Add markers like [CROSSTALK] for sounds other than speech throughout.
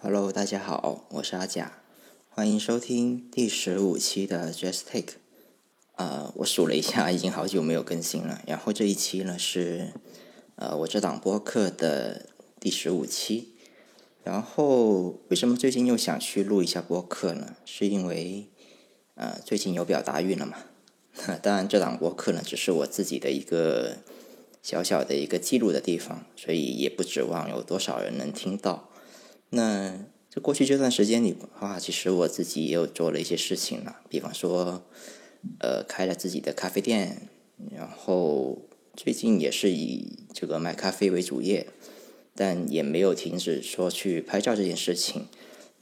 Hello，大家好，我是阿甲，欢迎收听第十五期的 Just Take。呃，我数了一下，已经好久没有更新了。然后这一期呢是呃我这档播客的第十五期。然后为什么最近又想去录一下播客呢？是因为呃最近有表达欲了嘛。[LAUGHS] 当然，这档播客呢只是我自己的一个小小的一个记录的地方，所以也不指望有多少人能听到。那这过去这段时间里的话，其实我自己也有做了一些事情了，比方说，呃，开了自己的咖啡店，然后最近也是以这个卖咖啡为主业，但也没有停止说去拍照这件事情。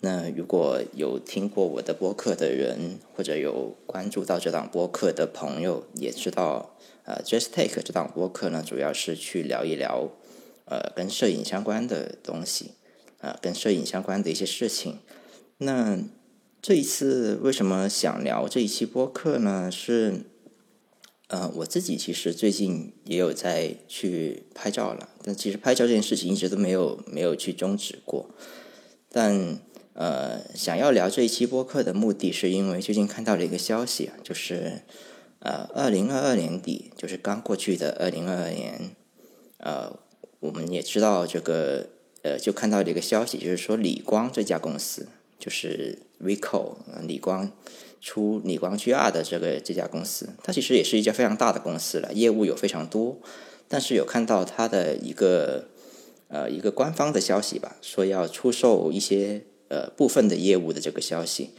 那如果有听过我的播客的人，或者有关注到这档播客的朋友，也知道，呃，Just Take 这档播客呢，主要是去聊一聊，呃，跟摄影相关的东西。啊，跟摄影相关的一些事情。那这一次为什么想聊这一期播客呢？是，呃，我自己其实最近也有在去拍照了，但其实拍照这件事情一直都没有没有去终止过。但呃，想要聊这一期播客的目的是因为最近看到了一个消息啊，就是呃，二零二二年底，就是刚过去的二零二二年，呃，我们也知道这个。呃，就看到一个消息，就是说理光这家公司，就是 Ricoh 理光出理光 GR 的这个这家公司，它其实也是一家非常大的公司了，业务有非常多。但是有看到它的一个呃一个官方的消息吧，说要出售一些呃部分的业务的这个消息。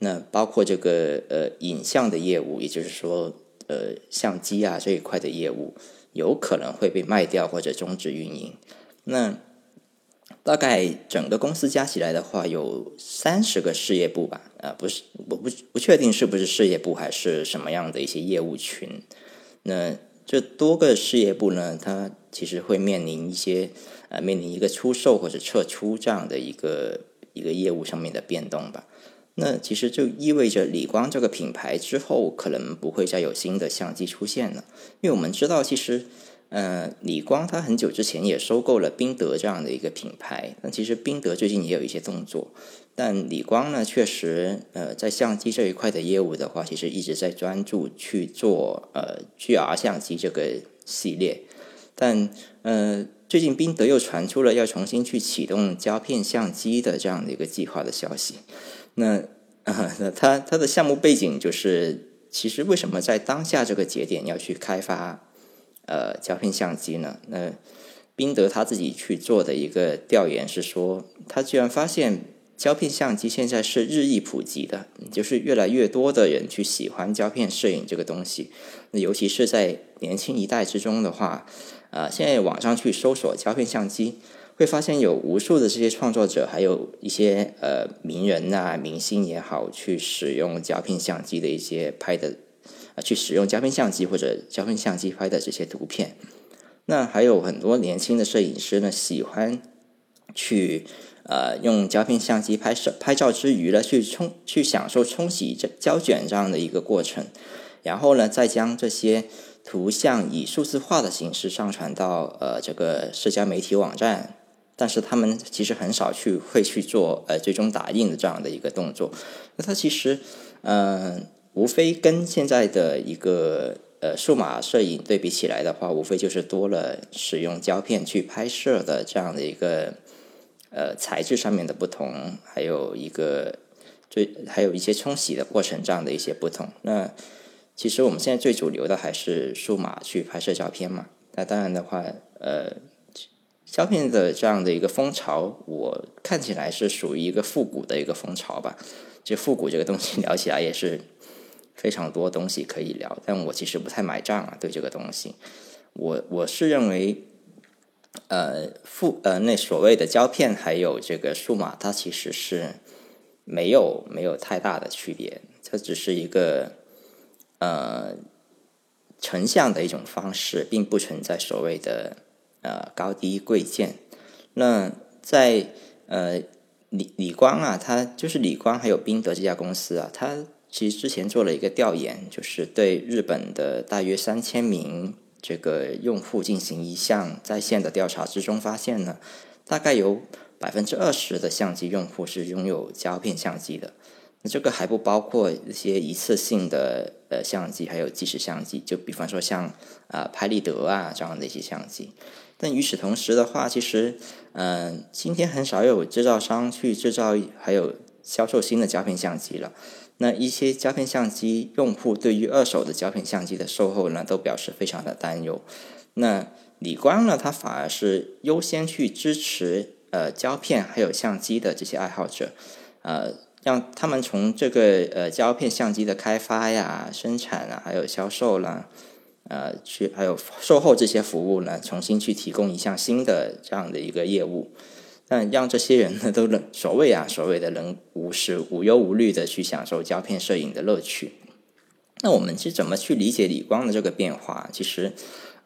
那包括这个呃影像的业务，也就是说呃相机啊这一块的业务，有可能会被卖掉或者终止运营。那大概整个公司加起来的话，有三十个事业部吧，啊，不是，我不不确定是不是事业部还是什么样的一些业务群。那这多个事业部呢，它其实会面临一些，呃，面临一个出售或者撤出这样的一个一个业务上面的变动吧。那其实就意味着理光这个品牌之后可能不会再有新的相机出现了，因为我们知道其实。呃，李光他很久之前也收购了宾得这样的一个品牌。那其实宾得最近也有一些动作，但李光呢，确实呃，在相机这一块的业务的话，其实一直在专注去做呃 GR 相机这个系列。但呃，最近宾得又传出了要重新去启动胶片相机的这样的一个计划的消息。那啊，那它它的项目背景就是，其实为什么在当下这个节点要去开发？呃，胶片相机呢？那宾得他自己去做的一个调研是说，他居然发现胶片相机现在是日益普及的，就是越来越多的人去喜欢胶片摄影这个东西。那尤其是在年轻一代之中的话，啊，现在网上去搜索胶片相机，会发现有无数的这些创作者，还有一些呃名人啊、明星也好，去使用胶片相机的一些拍的。去使用胶片相机或者胶片相机拍的这些图片，那还有很多年轻的摄影师呢，喜欢去呃用胶片相机拍摄拍照之余呢，去冲去享受冲洗这胶卷这样的一个过程，然后呢，再将这些图像以数字化的形式上传到呃这个社交媒体网站，但是他们其实很少去会去做呃最终打印的这样的一个动作，那它其实嗯。无非跟现在的一个呃数码摄影对比起来的话，无非就是多了使用胶片去拍摄的这样的一个呃材质上面的不同，还有一个最还有一些冲洗的过程这样的一些不同。那其实我们现在最主流的还是数码去拍摄照片嘛。那当然的话，呃，胶片的这样的一个风潮，我看起来是属于一个复古的一个风潮吧。就复古这个东西聊起来也是。非常多东西可以聊，但我其实不太买账啊。对这个东西，我我是认为，呃，复呃那所谓的胶片还有这个数码，它其实是没有没有太大的区别，它只是一个呃成像的一种方式，并不存在所谓的呃高低贵贱。那在呃李李光啊，他就是李光还有宾得这家公司啊，他。其实之前做了一个调研，就是对日本的大约三千名这个用户进行一项在线的调查之中，发现呢，大概有百分之二十的相机用户是拥有胶片相机的。那这个还不包括一些一次性的呃相机，还有即时相机，就比方说像啊拍立得啊这样的一些相机。但与此同时的话，其实嗯，今天很少有制造商去制造还有销售新的胶片相机了。那一些胶片相机用户对于二手的胶片相机的售后呢，都表示非常的担忧。那理光呢，它反而是优先去支持呃胶片还有相机的这些爱好者，呃。让他们从这个呃胶片相机的开发呀、生产啊，还有销售啦，呃，去还有售后这些服务呢，重新去提供一项新的这样的一个业务，但让这些人呢都能所谓啊所谓的能无时无忧无虑的去享受胶片摄影的乐趣。那我们是怎么去理解理光的这个变化？其实，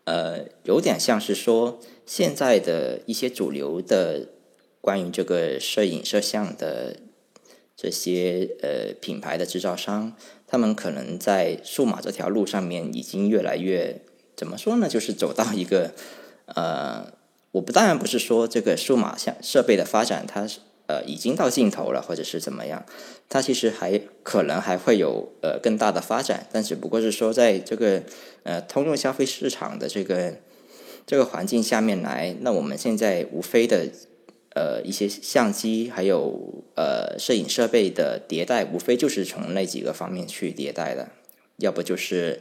呃，有点像是说现在的一些主流的关于这个摄影摄像的。这些呃品牌的制造商，他们可能在数码这条路上面已经越来越怎么说呢？就是走到一个呃，我不当然不是说这个数码像设备的发展，它呃已经到尽头了，或者是怎么样？它其实还可能还会有呃更大的发展，但只不过是说在这个呃通用消费市场的这个这个环境下面来，那我们现在无非的。呃，一些相机还有呃摄影设备的迭代，无非就是从那几个方面去迭代的，要不就是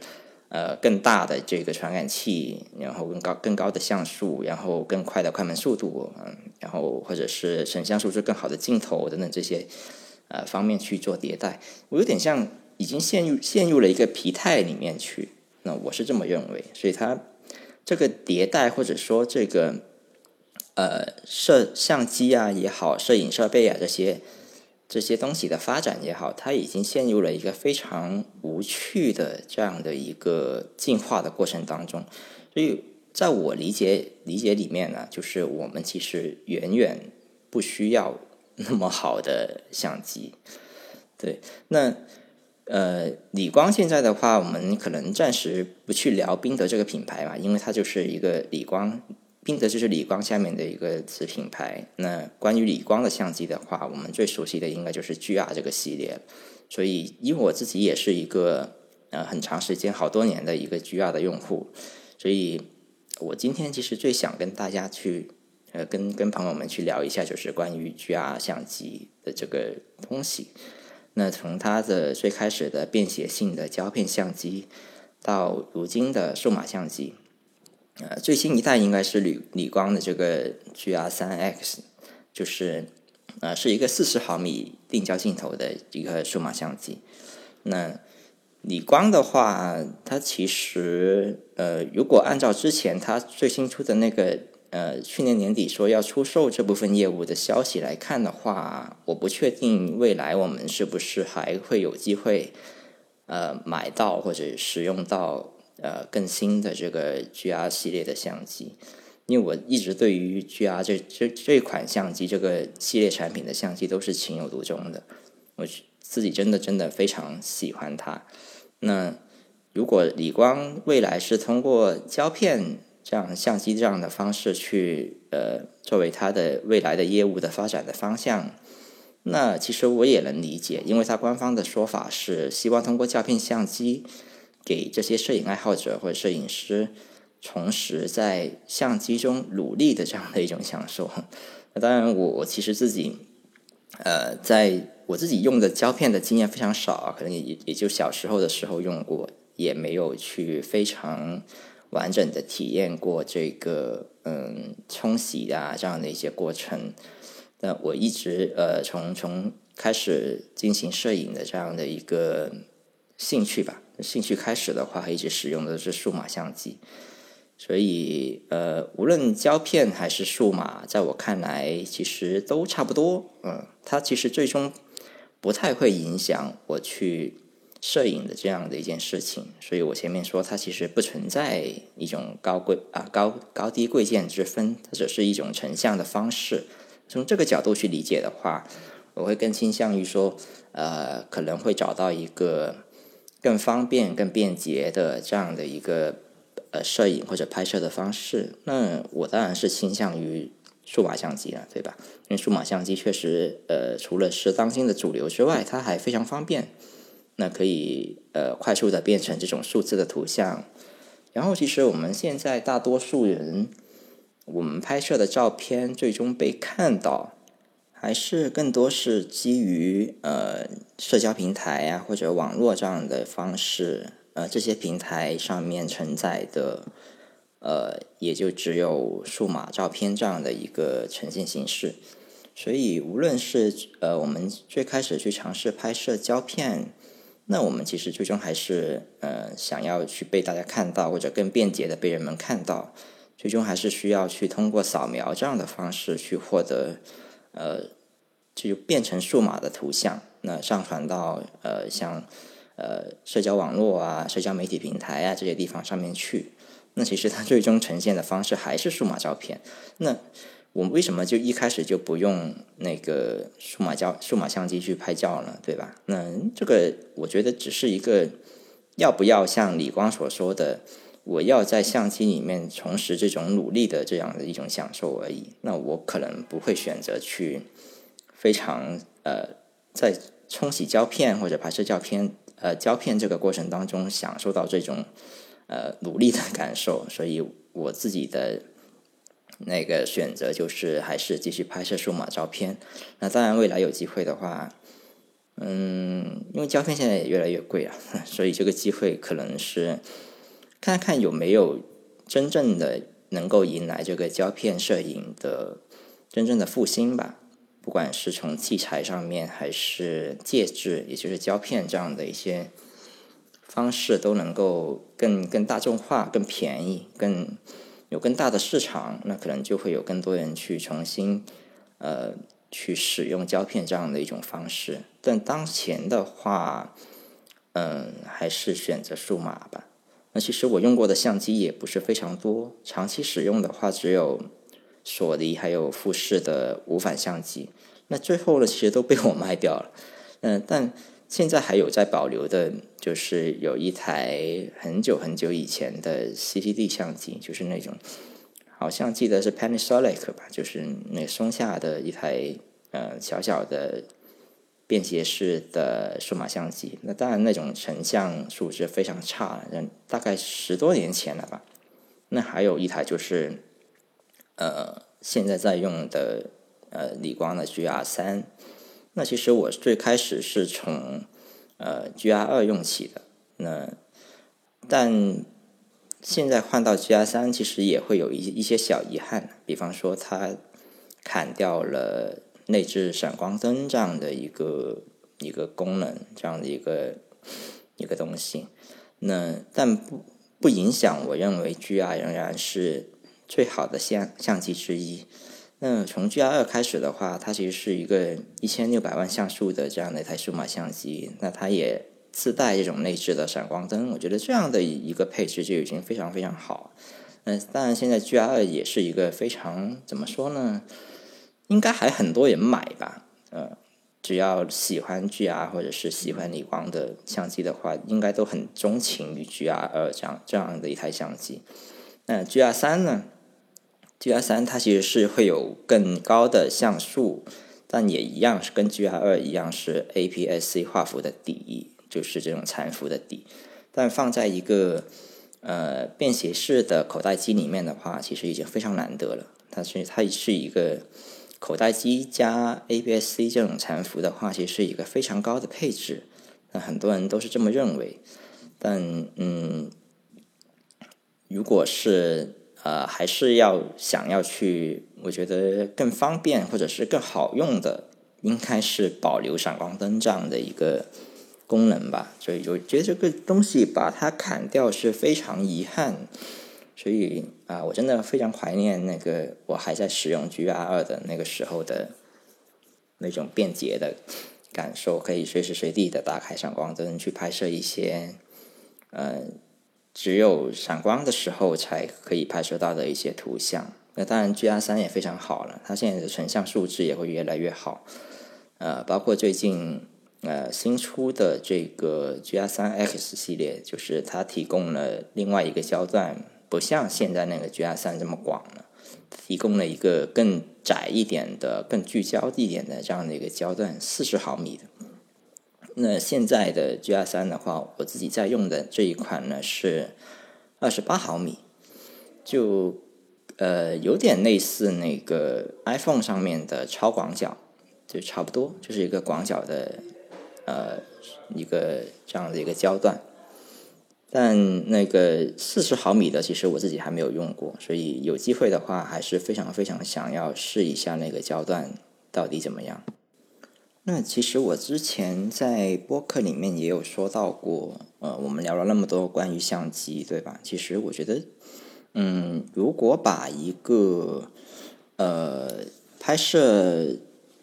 呃更大的这个传感器，然后更高更高的像素，然后更快的快门速度，嗯，然后或者是成像素质更好的镜头等等这些呃方面去做迭代。我有点像已经陷入陷入了一个疲态里面去，那我是这么认为，所以它这个迭代或者说这个。呃，摄相机啊也好，摄影设备啊这些这些东西的发展也好，它已经陷入了一个非常无趣的这样的一个进化的过程当中。所以，在我理解理解里面呢，就是我们其实远远不需要 [LAUGHS] 那么好的相机。对，那呃，理光现在的话，我们可能暂时不去聊宾得这个品牌嘛，因为它就是一个理光。宾得就是理光下面的一个子品牌。那关于理光的相机的话，我们最熟悉的应该就是 GR 这个系列。所以，因为我自己也是一个呃很长时间、好多年的一个 GR 的用户，所以我今天其实最想跟大家去呃跟跟朋友们去聊一下，就是关于 GR 相机的这个东西。那从它的最开始的便携性的胶片相机，到如今的数码相机。呃，最新一代应该是理理光的这个 GR 三 X，就是呃是一个四十毫米定焦镜头的一个数码相机。那理光的话，它其实呃，如果按照之前它最新出的那个呃去年年底说要出售这部分业务的消息来看的话，我不确定未来我们是不是还会有机会呃买到或者使用到。呃，更新的这个 GR 系列的相机，因为我一直对于 GR 这这这款相机这个系列产品的相机都是情有独钟的，我自己真的真的非常喜欢它。那如果理光未来是通过胶片这样相机这样的方式去呃作为它的未来的业务的发展的方向，那其实我也能理解，因为它官方的说法是希望通过胶片相机。给这些摄影爱好者或者摄影师重拾在相机中努力的这样的一种享受。那 [LAUGHS] 当然，我我其实自己，呃，在我自己用的胶片的经验非常少啊，可能也也就小时候的时候用过，也没有去非常完整的体验过这个嗯冲洗啊这样的一些过程。那我一直呃从从开始进行摄影的这样的一个兴趣吧。兴趣开始的话，一直使用的是数码相机，所以呃，无论胶片还是数码，在我看来其实都差不多。嗯，它其实最终不太会影响我去摄影的这样的一件事情。所以我前面说，它其实不存在一种高贵啊高高低贵贱之分，它只是一种成像的方式。从这个角度去理解的话，我会更倾向于说，呃，可能会找到一个。更方便、更便捷的这样的一个呃摄影或者拍摄的方式，那我当然是倾向于数码相机了，对吧？因为数码相机确实，呃，除了是当今的主流之外，它还非常方便，那可以呃快速的变成这种数字的图像。然后，其实我们现在大多数人，我们拍摄的照片最终被看到，还是更多是基于呃社交平台啊或者网络这样的方式，呃这些平台上面承载的。呃，也就只有数码照片这样的一个呈现形式，所以无论是呃我们最开始去尝试拍摄胶片，那我们其实最终还是呃想要去被大家看到，或者更便捷的被人们看到，最终还是需要去通过扫描这样的方式去获得呃就变成数码的图像，那上传到呃像呃社交网络啊、社交媒体平台啊这些地方上面去。那其实它最终呈现的方式还是数码照片。那我们为什么就一开始就不用那个数码胶、数码相机去拍照呢？对吧？那这个我觉得只是一个要不要像李光所说的，我要在相机里面重拾这种努力的这样的一种享受而已。那我可能不会选择去非常呃在冲洗胶片或者拍摄胶片呃胶片这个过程当中享受到这种。呃，努力的感受，所以我自己的那个选择就是还是继续拍摄数码照片。那当然，未来有机会的话，嗯，因为胶片现在也越来越贵了，所以这个机会可能是看看有没有真正的能够迎来这个胶片摄影的真正的复兴吧。不管是从器材上面，还是介质，也就是胶片这样的一些。方式都能够更更大众化、更便宜、更有更大的市场，那可能就会有更多人去重新呃去使用胶片这样的一种方式。但当前的话，嗯，还是选择数码吧。那其实我用过的相机也不是非常多，长期使用的话只有索尼还有富士的无反相机。那最后呢，其实都被我卖掉了。嗯，但。现在还有在保留的，就是有一台很久很久以前的 CCD 相机，就是那种好像记得是 Panasonic 吧，就是那松下的一台呃小小的便携式的数码相机。那当然那种成像素质非常差，大概十多年前了吧。那还有一台就是呃现在在用的呃理光的 GR 三。那其实我最开始是从呃 G R 二用起的，那但现在换到 G R 三，其实也会有一一些小遗憾，比方说它砍掉了内置闪光灯这样的一个一个功能，这样的一个一个东西。那但不不影响，我认为 G R 仍然是最好的相相机之一。那从 G R 二开始的话，它其实是一个一千六百万像素的这样的一台数码相机，那它也自带这种内置的闪光灯。我觉得这样的一个配置就已经非常非常好。嗯，当然现在 G R 二也是一个非常怎么说呢？应该还很多人买吧？呃，只要喜欢 G R 或者是喜欢理光的相机的话，应该都很钟情于 G R 二这样这样的一台相机。那 G R 三呢？G R 三它其实是会有更高的像素，但也一样是跟 G R 二一样是 A P S C 画幅的底，就是这种残幅的底。但放在一个呃便携式的口袋机里面的话，其实已经非常难得了。它是它是一个口袋机加 ABS C 这种残幅的话，其实是一个非常高的配置。那很多人都是这么认为，但嗯，如果是。呃，还是要想要去，我觉得更方便或者是更好用的，应该是保留闪光灯这样的一个功能吧。所以我觉得这个东西把它砍掉是非常遗憾。所以啊，我真的非常怀念那个我还在使用 G R 二的那个时候的那种便捷的感受，可以随时随地的打开闪光灯去拍摄一些，呃。只有闪光的时候才可以拍摄到的一些图像。那当然，G R 三也非常好了，它现在的成像素质也会越来越好。呃，包括最近呃新出的这个 G R 三 X 系列，就是它提供了另外一个焦段，不像现在那个 G R 三这么广了。提供了一个更窄一点的、更聚焦一点的这样的一个焦段，四十毫米的。那现在的 G R 三的话，我自己在用的这一款呢是二十八毫米，就呃有点类似那个 iPhone 上面的超广角，就差不多，就是一个广角的呃一个这样的一个焦段。但那个四十毫米的，其实我自己还没有用过，所以有机会的话，还是非常非常想要试一下那个焦段到底怎么样。那其实我之前在播客里面也有说到过，呃，我们聊了那么多关于相机，对吧？其实我觉得，嗯，如果把一个呃拍摄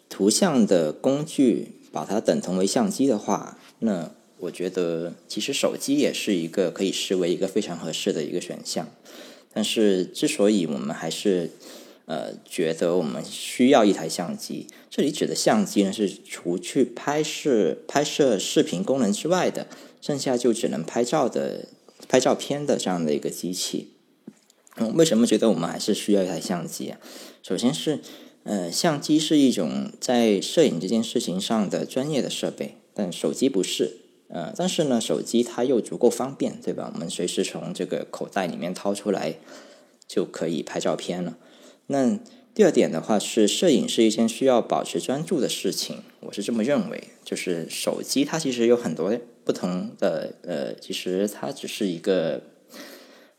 图像的工具把它等同为相机的话，那我觉得其实手机也是一个可以视为一个非常合适的一个选项。但是之所以我们还是呃，觉得我们需要一台相机。这里指的相机呢，是除去拍摄拍摄视频功能之外的，剩下就只能拍照的、拍照片的这样的一个机器。嗯，为什么觉得我们还是需要一台相机啊？首先是，呃，相机是一种在摄影这件事情上的专业的设备，但手机不是。呃，但是呢，手机它又足够方便，对吧？我们随时从这个口袋里面掏出来就可以拍照片了。那第二点的话是，摄影是一件需要保持专注的事情，我是这么认为。就是手机它其实有很多不同的，呃，其实它只是一个，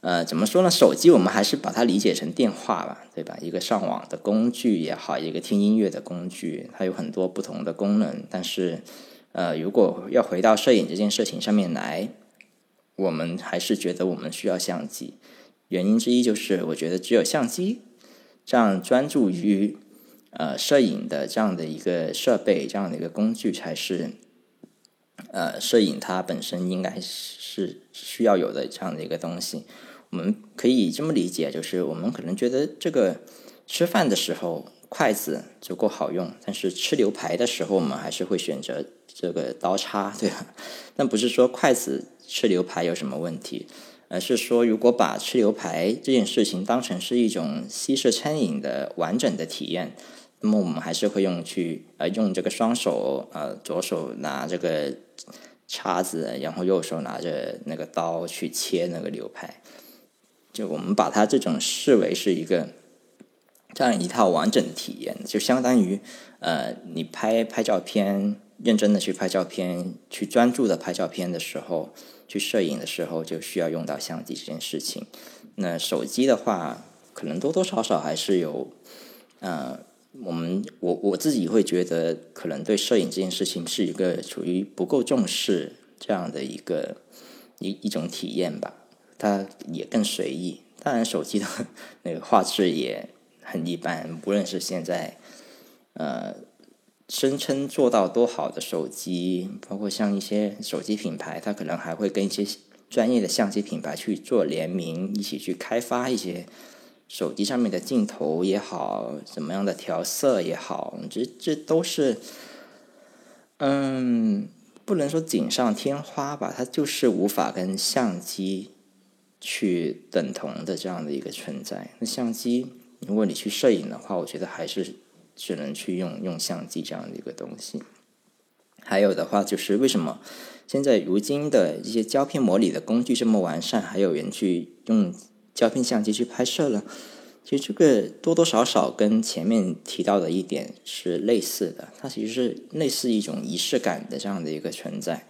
呃，怎么说呢？手机我们还是把它理解成电话吧，对吧？一个上网的工具也好，一个听音乐的工具，它有很多不同的功能。但是，呃，如果要回到摄影这件事情上面来，我们还是觉得我们需要相机。原因之一就是，我觉得只有相机。这样专注于呃摄影的这样的一个设备，这样的一个工具，才是呃摄影它本身应该是需要有的这样的一个东西。我们可以这么理解，就是我们可能觉得这个吃饭的时候筷子足够好用，但是吃牛排的时候我们还是会选择这个刀叉，对吧？但不是说筷子吃牛排有什么问题。而是说，如果把吃牛排这件事情当成是一种西式餐饮的完整的体验，那么我们还是会用去呃用这个双手呃左手拿这个叉子，然后右手拿着那个刀去切那个牛排。就我们把它这种视为是一个这样一套完整的体验，就相当于呃你拍拍照片，认真的去拍照片，去专注的拍照片的时候。去摄影的时候就需要用到相机这件事情。那手机的话，可能多多少少还是有，呃，我们我我自己会觉得，可能对摄影这件事情是一个处于不够重视这样的一个一一种体验吧。它也更随意。当然，手机的 [LAUGHS] 那个画质也很一般。不论是现在，呃。声称做到多好的手机，包括像一些手机品牌，它可能还会跟一些专业的相机品牌去做联名，一起去开发一些手机上面的镜头也好，怎么样的调色也好，这这都是，嗯，不能说锦上添花吧，它就是无法跟相机去等同的这样的一个存在。那相机，如果你去摄影的话，我觉得还是。只能去用用相机这样的一个东西。还有的话，就是为什么现在如今的一些胶片模拟的工具这么完善，还有人去用胶片相机去拍摄了？其实这个多多少少跟前面提到的一点是类似的，它其实是类似一种仪式感的这样的一个存在。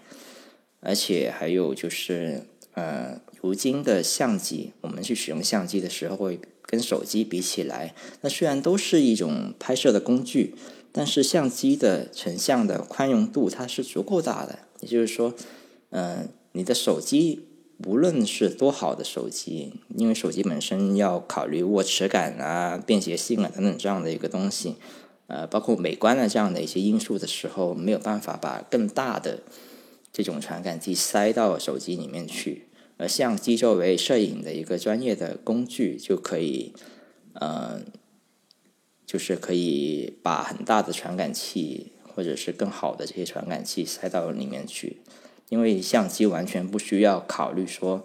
而且还有就是，呃，如今的相机，我们去使用相机的时候会。跟手机比起来，那虽然都是一种拍摄的工具，但是相机的成像的宽容度它是足够大的。也就是说，嗯，你的手机无论是多好的手机，因为手机本身要考虑握持感啊、便携性啊等等这样的一个东西，呃，包括美观的这样的一些因素的时候，没有办法把更大的这种传感器塞到手机里面去。而相机作为摄影的一个专业的工具，就可以，呃，就是可以把很大的传感器或者是更好的这些传感器塞到里面去，因为相机完全不需要考虑说，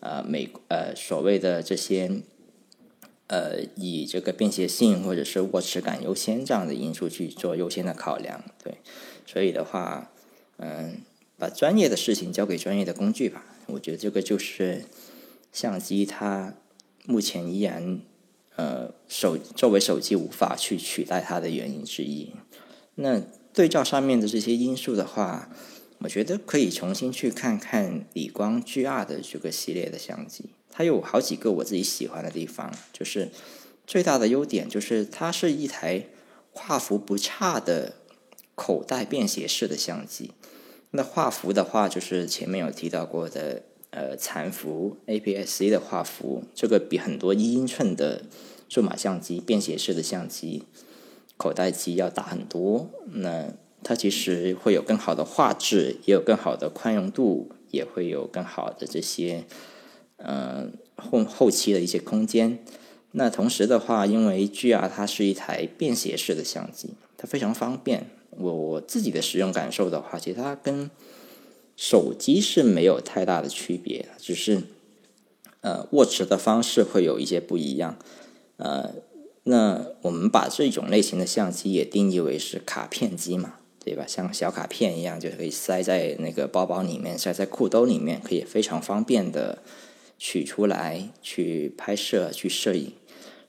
呃，美呃所谓的这些，呃以这个便携性或者是握持感优先这样的因素去做优先的考量。对，所以的话，嗯，把专业的事情交给专业的工具吧。我觉得这个就是相机它目前依然呃手作为手机无法去取代它的原因之一。那对照上面的这些因素的话，我觉得可以重新去看看理光 GR 的这个系列的相机，它有好几个我自己喜欢的地方，就是最大的优点就是它是一台画幅不差的口袋便携式的相机。那画幅的话，就是前面有提到过的，呃，残幅 APS-C 的画幅，这个比很多一英寸的数码相机便携式的相机口袋机要大很多。那它其实会有更好的画质，也有更好的宽容度，也会有更好的这些，嗯，后后期的一些空间。那同时的话，因为 GR 它是一台便携式的相机，它非常方便。我我自己的使用感受的话，其实它跟手机是没有太大的区别，只是呃握持的方式会有一些不一样。呃，那我们把这种类型的相机也定义为是卡片机嘛，对吧？像小卡片一样，就可以塞在那个包包里面，塞在裤兜里面，可以非常方便的取出来去拍摄、去摄影。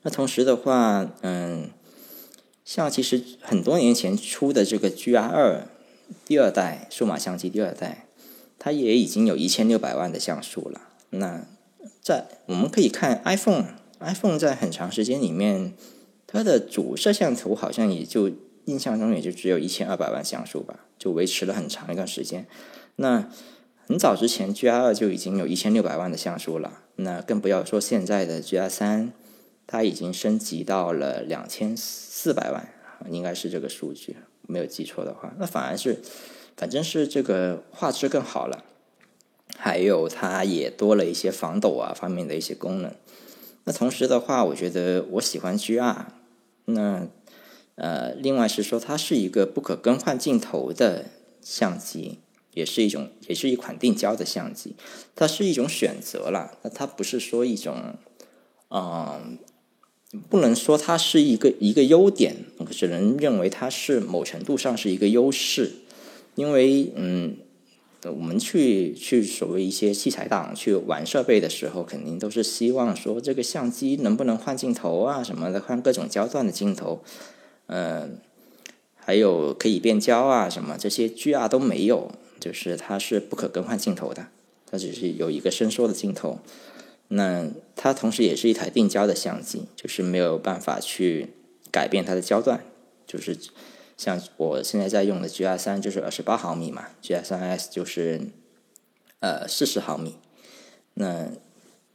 那同时的话，嗯。像其实很多年前出的这个 GR 二第二代数码相机第二代，它也已经有一千六百万的像素了。那在我们可以看 iPhone，iPhone 在很长时间里面，它的主摄像头好像也就印象中也就只有一千二百万像素吧，就维持了很长一段时间。那很早之前 GR 二就已经有一千六百万的像素了，那更不要说现在的 GR 三。它已经升级到了两千四百万，应该是这个数据，没有记错的话。那反而是，反正是这个画质更好了，还有它也多了一些防抖啊方面的一些功能。那同时的话，我觉得我喜欢 GR。那呃，另外是说它是一个不可更换镜头的相机，也是一种，也是一款定焦的相机。它是一种选择了，那它不是说一种，嗯。不能说它是一个一个优点，我只能认为它是某程度上是一个优势。因为，嗯，我们去去所谓一些器材档去玩设备的时候，肯定都是希望说这个相机能不能换镜头啊什么的，换各种焦段的镜头，嗯，还有可以变焦啊什么这些 GR 都没有，就是它是不可更换镜头的，它只是有一个伸缩的镜头。那它同时也是一台定焦的相机，就是没有办法去改变它的焦段，就是像我现在在用的 G R 三就是二十八毫米嘛，G R 三 S 就是呃四十毫米，那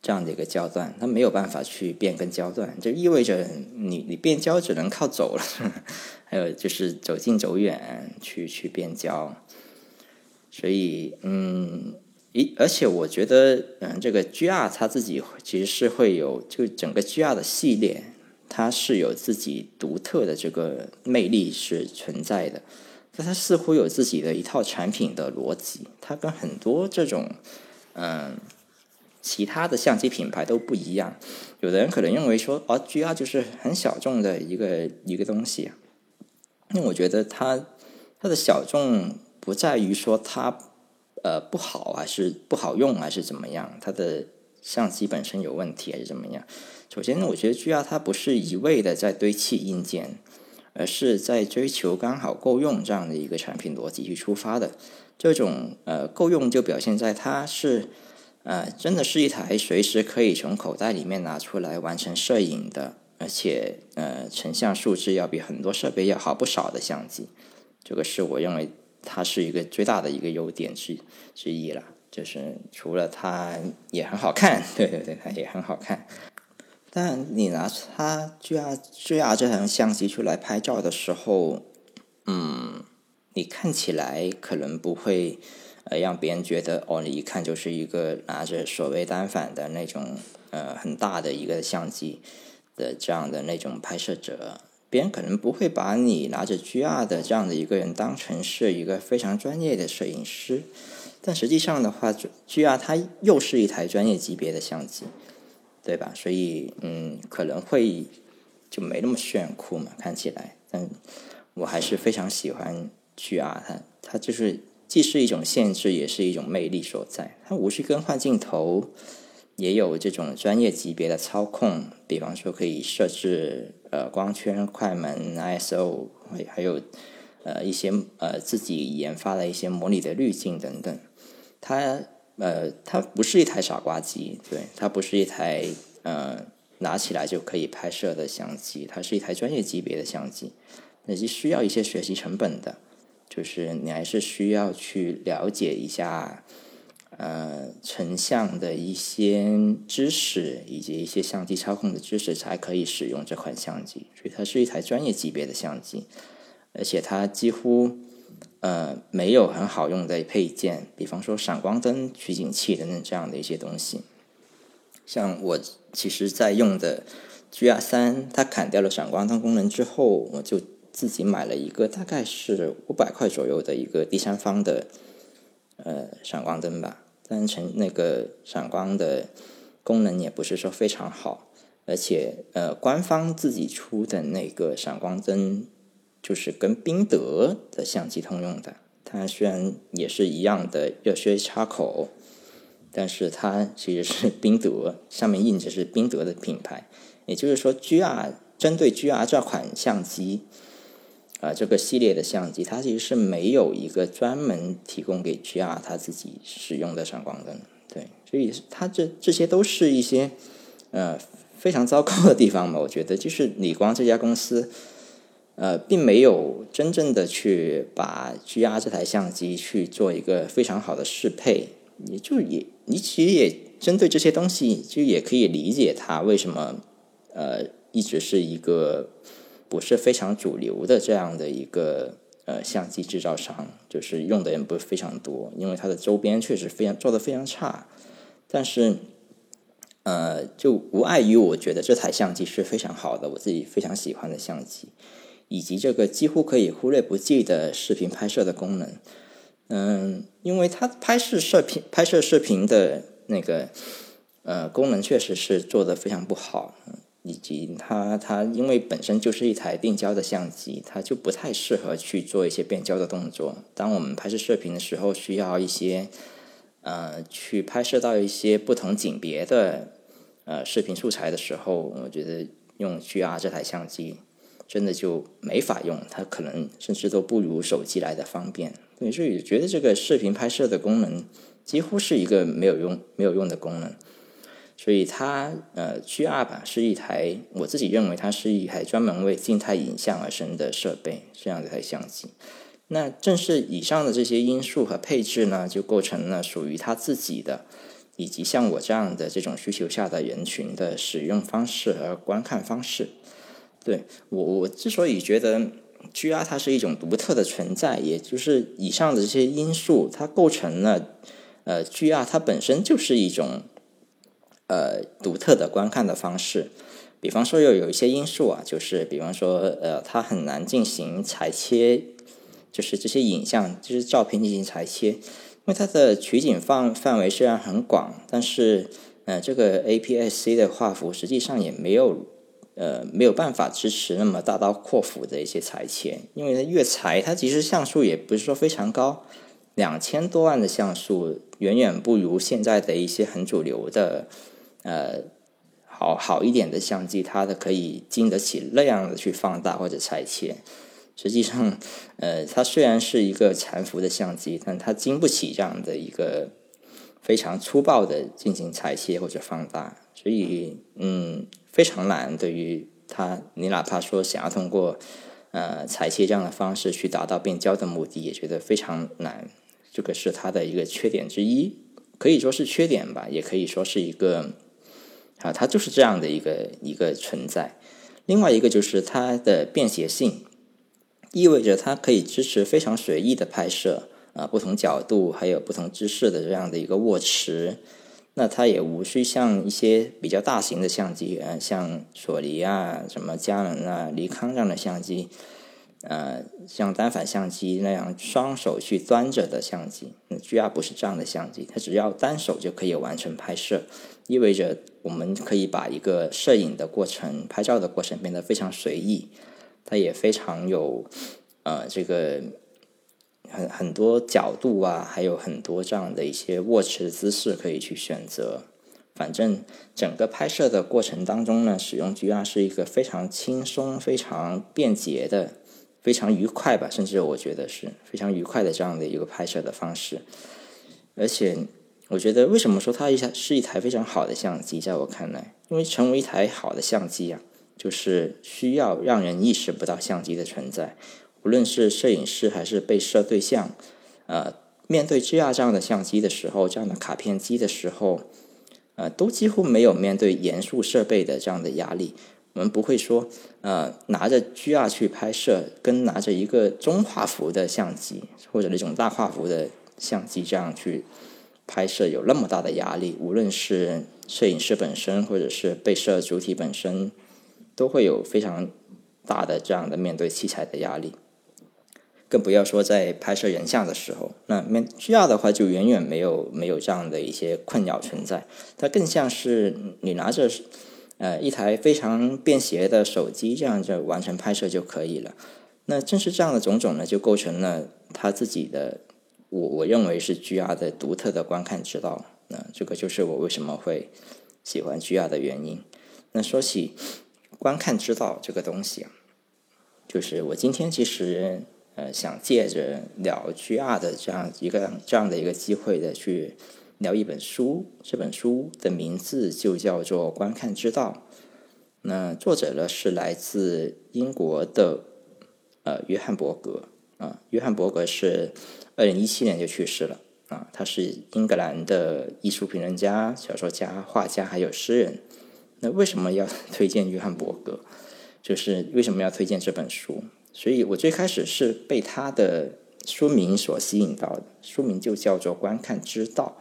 这样的一个焦段，它没有办法去变更焦段，就意味着你你变焦只能靠走了，[LAUGHS] 还有就是走近走远去去变焦，所以嗯。而且我觉得，嗯，这个 GR 它自己其实是会有，就整个 GR 的系列，它是有自己独特的这个魅力是存在的。但它似乎有自己的一套产品的逻辑，它跟很多这种，嗯，其他的相机品牌都不一样。有的人可能认为说，哦，GR 就是很小众的一个一个东西。那我觉得它它的小众不在于说它。呃，不好还是不好用还是怎么样？它的相机本身有问题还是怎么样？首先，我觉得 G R 它不是一味的在堆砌硬件，而是在追求刚好够用这样的一个产品逻辑去出发的。这种呃够用就表现在它是呃真的是一台随时可以从口袋里面拿出来完成摄影的，而且呃成像素质要比很多设备要好不少的相机。这个是我认为。它是一个最大的一个优点之之一了，就是除了它也很好看，对对对，它也很好看。但你拿它 G R G R 这台相机出来拍照的时候，嗯，你看起来可能不会呃让别人觉得哦，你一看就是一个拿着所谓单反的那种呃很大的一个相机的这样的那种拍摄者。别人可能不会把你拿着 GR 的这样的一个人当成是一个非常专业的摄影师，但实际上的话，GR 它又是一台专业级别的相机。对吧？所以嗯，可能会就没那么炫酷嘛，看起来。但我还是非常喜欢 GR，它它就是既是一种限制，也是一种魅力所在。它无需更换镜头，也有这种专业级别的操控，比方说可以设置呃光圈、快门、ISO，还还有呃一些呃自己研发的一些模拟的滤镜等等。它呃，它不是一台傻瓜机，对，它不是一台呃拿起来就可以拍摄的相机，它是一台专业级别的相机，那是需要一些学习成本的，就是你还是需要去了解一下呃成像的一些知识，以及一些相机操控的知识，才可以使用这款相机，所以它是一台专业级别的相机，而且它几乎。呃，没有很好用的配件，比方说闪光灯、取景器等等这样的一些东西。像我其实，在用的 GR 三，它砍掉了闪光灯功能之后，我就自己买了一个大概是五百块左右的一个第三方的呃闪光灯吧。但成那个闪光的功能也不是说非常好，而且呃，官方自己出的那个闪光灯。就是跟宾得的相机通用的，它虽然也是一样的热靴插口，但是它其实是宾得，上面印着是宾得的品牌。也就是说，GR 针对 GR 这款相机，啊，这个系列的相机，它其实是没有一个专门提供给 GR 它自己使用的闪光灯。对，所以它这这些都是一些呃非常糟糕的地方嘛。我觉得就是理光这家公司。呃，并没有真正的去把 GR 这台相机去做一个非常好的适配，也就也你其实也针对这些东西，就也可以理解它为什么呃一直是一个不是非常主流的这样的一个呃相机制造商，就是用的人不是非常多，因为它的周边确实非常做的非常差，但是呃就无碍于我觉得这台相机是非常好的，我自己非常喜欢的相机。以及这个几乎可以忽略不计的视频拍摄的功能，嗯，因为它拍摄视频、拍摄视频的那个呃功能确实是做的非常不好，以及它它因为本身就是一台定焦的相机，它就不太适合去做一些变焦的动作。当我们拍摄视频的时候，需要一些呃去拍摄到一些不同景别的呃视频素材的时候，我觉得用 GR 这台相机。真的就没法用，它可能甚至都不如手机来的方便。所以觉得这个视频拍摄的功能几乎是一个没有用、没有用的功能。所以它呃，GR 吧是一台，我自己认为它是一台专门为静态影像而生的设备，这样的一台相机。那正是以上的这些因素和配置呢，就构成了属于它自己的，以及像我这样的这种需求下的人群的使用方式和观看方式。对我，我之所以觉得 GR 它是一种独特的存在，也就是以上的这些因素，它构成了呃 GR 它本身就是一种呃独特的观看的方式。比方说，又有一些因素啊，就是比方说呃，它很难进行裁切，就是这些影像，就是照片进行裁切，因为它的取景范范围虽然很广，但是呃，这个 APS-C 的画幅实际上也没有。呃，没有办法支持那么大刀阔斧的一些裁切，因为它越裁，它其实像素也不是说非常高，两千多万的像素远远不如现在的一些很主流的呃好好一点的相机，它的可以经得起那样的去放大或者裁切。实际上，呃，它虽然是一个残幅的相机，但它经不起这样的一个非常粗暴的进行裁切或者放大，所以嗯。非常难，对于他，你哪怕说想要通过呃裁切这样的方式去达到变焦的目的，也觉得非常难。这个是它的一个缺点之一，可以说是缺点吧，也可以说是一个啊，它就是这样的一个一个存在。另外一个就是它的便携性，意味着它可以支持非常随意的拍摄啊，不同角度还有不同姿势的这样的一个握持。那它也无需像一些比较大型的相机，呃，像索尼啊、什么佳能啊、尼康这样的相机，呃，像单反相机那样双手去端着的相机，那 G R 不是这样的相机，它只要单手就可以完成拍摄，意味着我们可以把一个摄影的过程、拍照的过程变得非常随意，它也非常有呃这个很很多角度啊，还有很多这样的一些握持的姿势可以去选择。反正整个拍摄的过程当中呢，使用 G R 是一个非常轻松、非常便捷的。非常愉快吧，甚至我觉得是非常愉快的这样的一个拍摄的方式。而且，我觉得为什么说它一台是一台非常好的相机，在我看来，因为成为一台好的相机啊，就是需要让人意识不到相机的存在。无论是摄影师还是被摄对象，呃，面对 G R 这样的相机的时候，这样的卡片机的时候，呃，都几乎没有面对严肃设备的这样的压力。我们不会说，呃，拿着 G R 去拍摄，跟拿着一个中画幅的相机或者那种大画幅的相机这样去拍摄有那么大的压力。无论是摄影师本身，或者是被摄主体本身，都会有非常大的这样的面对器材的压力。更不要说在拍摄人像的时候，那面 G R 的话就远远没有没有这样的一些困扰存在。它更像是你拿着。呃，一台非常便携的手机，这样就完成拍摄就可以了。那正是这样的种种呢，就构成了他自己的，我我认为是 G R 的独特的观看之道。那这个就是我为什么会喜欢 G R 的原因。那说起观看之道这个东西啊，就是我今天其实呃想借着聊 G R 的这样一个这样的一个机会的去。聊一本书，这本书的名字就叫做《观看之道》。那作者呢是来自英国的呃约翰伯格啊，约翰伯格是二零一七年就去世了啊，他是英格兰的艺术评论家、小说家、画家还有诗人。那为什么要 [LAUGHS] 推荐约翰伯格？就是为什么要推荐这本书？所以我最开始是被他的书名所吸引到的，书名就叫做《观看之道》。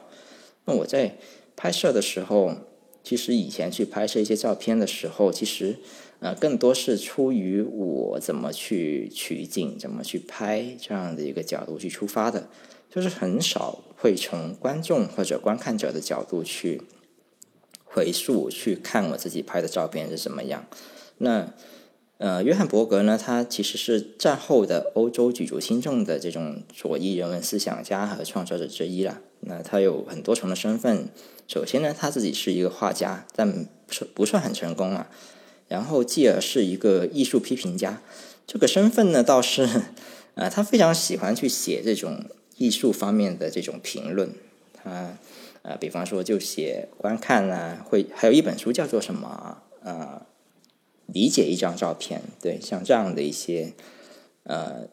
那我在拍摄的时候，其实以前去拍摄一些照片的时候，其实呃更多是出于我怎么去取景、怎么去拍这样的一个角度去出发的，就是很少会从观众或者观看者的角度去回溯去看我自己拍的照片是什么样。那呃，约翰伯格呢，他其实是战后的欧洲举足轻重的这种左翼人文思想家和创作者之一了。那他有很多重的身份。首先呢，他自己是一个画家，但不是不算很成功啊。然后继而是一个艺术批评家。这个身份呢，倒是 [LAUGHS] 呃，他非常喜欢去写这种艺术方面的这种评论。他呃，比方说就写观看啊，会还有一本书叫做什么呃？理解一张照片，对，像这样的一些呃，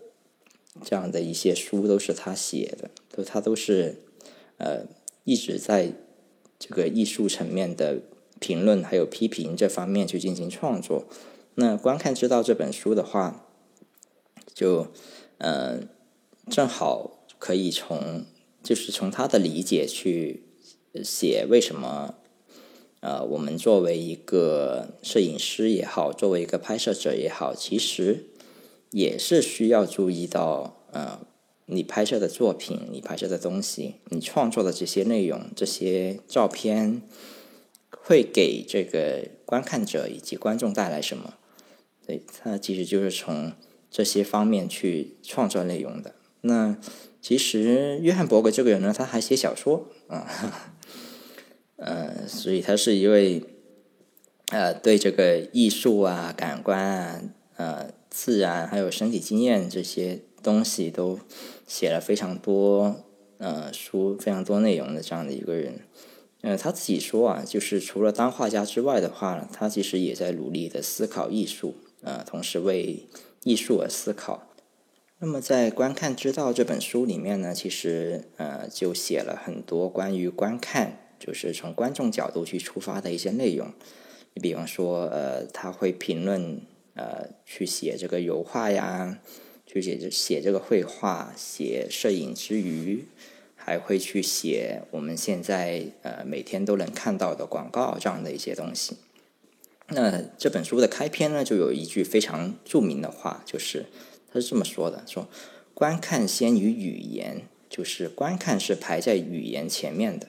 这样的一些书都是他写的，都他都是。呃，一直在这个艺术层面的评论还有批评这方面去进行创作。那观看知道这本书的话，就呃正好可以从就是从他的理解去写为什么呃我们作为一个摄影师也好，作为一个拍摄者也好，其实也是需要注意到呃。你拍摄的作品，你拍摄的东西，你创作的这些内容，这些照片，会给这个观看者以及观众带来什么？对，他其实就是从这些方面去创作内容的。那其实约翰伯格这个人呢，他还写小说啊，呃，所以他是一位呃，对这个艺术啊、感官啊、呃、自然还有身体经验这些东西都。写了非常多呃书，非常多内容的这样的一个人，呃，他自己说啊，就是除了当画家之外的话，他其实也在努力的思考艺术，呃，同时为艺术而思考。那么在《观看之道》这本书里面呢，其实呃就写了很多关于观看，就是从观众角度去出发的一些内容。你比方说，呃，他会评论，呃，去写这个油画呀。去写这写这个绘画，写摄影之余，还会去写我们现在呃每天都能看到的广告这样的一些东西。那这本书的开篇呢，就有一句非常著名的话，就是他是这么说的：说观看先于语言，就是观看是排在语言前面的。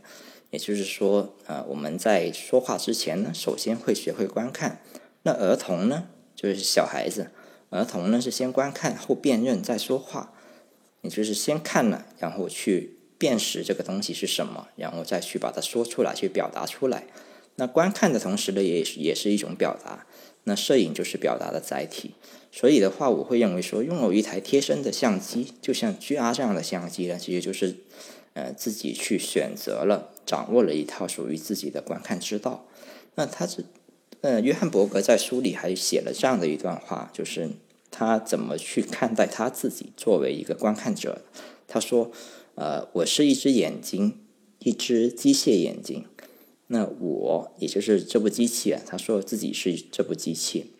也就是说，呃，我们在说话之前呢，首先会学会观看。那儿童呢，就是小孩子，儿童呢是先观看后辨认再说话，也就是先看了，然后去辨识这个东西是什么，然后再去把它说出来，去表达出来。那观看的同时呢，也也是一种表达。那摄影就是表达的载体，所以的话，我会认为说，拥有一台贴身的相机，就像 GR 这样的相机呢，其实就是，呃，自己去选择了，掌握了一套属于自己的观看之道。那他是，呃，约翰伯格在书里还写了这样的一段话，就是他怎么去看待他自己作为一个观看者。他说，呃，我是一只眼睛，一只机械眼睛。那我也就是这部机器啊，他说自己是这部机器，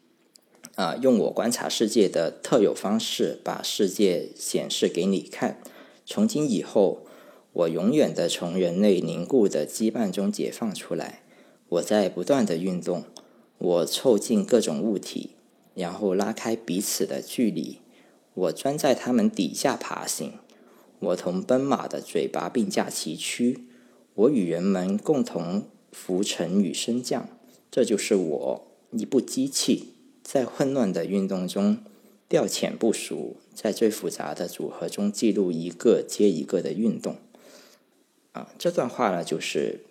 啊，用我观察世界的特有方式把世界显示给你看。从今以后，我永远的从人类凝固的羁绊中解放出来。我在不断的运动，我凑近各种物体，然后拉开彼此的距离。我钻在它们底下爬行。我同奔马的嘴巴并驾齐驱。我与人们共同。浮沉与升降，这就是我一部机器在混乱的运动中调遣部署，在最复杂的组合中记录一个接一个的运动。啊，这段话呢，就是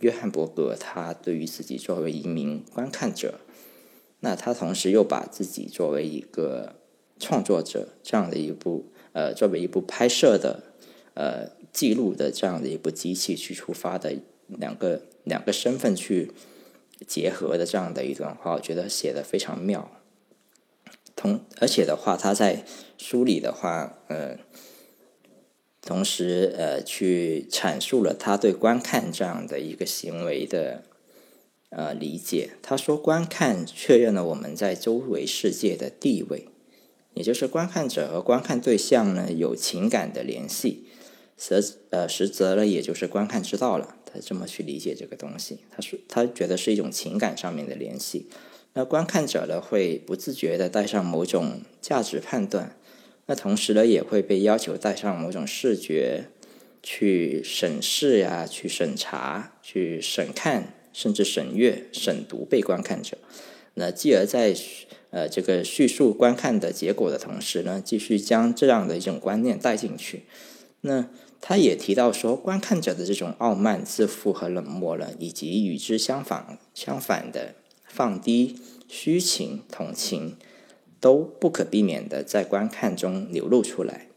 约翰伯格他对于自己作为一名观看者，那他同时又把自己作为一个创作者这样的一部呃，作为一部拍摄的呃记录的这样的一部机器去出发的两个。两个身份去结合的这样的一段话，我觉得写的非常妙。同而且的话，他在书里的话，呃，同时呃，去阐述了他对观看这样的一个行为的呃理解。他说，观看确认了我们在周围世界的地位，也就是观看者和观看对象呢有情感的联系，实呃实则呢也就是观看之道了。他这么去理解这个东西，他是他觉得是一种情感上面的联系。那观看者呢，会不自觉的带上某种价值判断，那同时呢，也会被要求带上某种视觉去审视呀，去审查、去审看，甚至审阅、审读被观看者。那继而在呃这个叙述观看的结果的同时呢，继续将这样的一种观念带进去。那他也提到说，观看者的这种傲慢、自负和冷漠了，以及与之相反、相反的放低、虚情、同情，都不可避免的在观看中流露出来。